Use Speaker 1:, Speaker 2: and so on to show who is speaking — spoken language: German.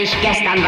Speaker 1: ich gestern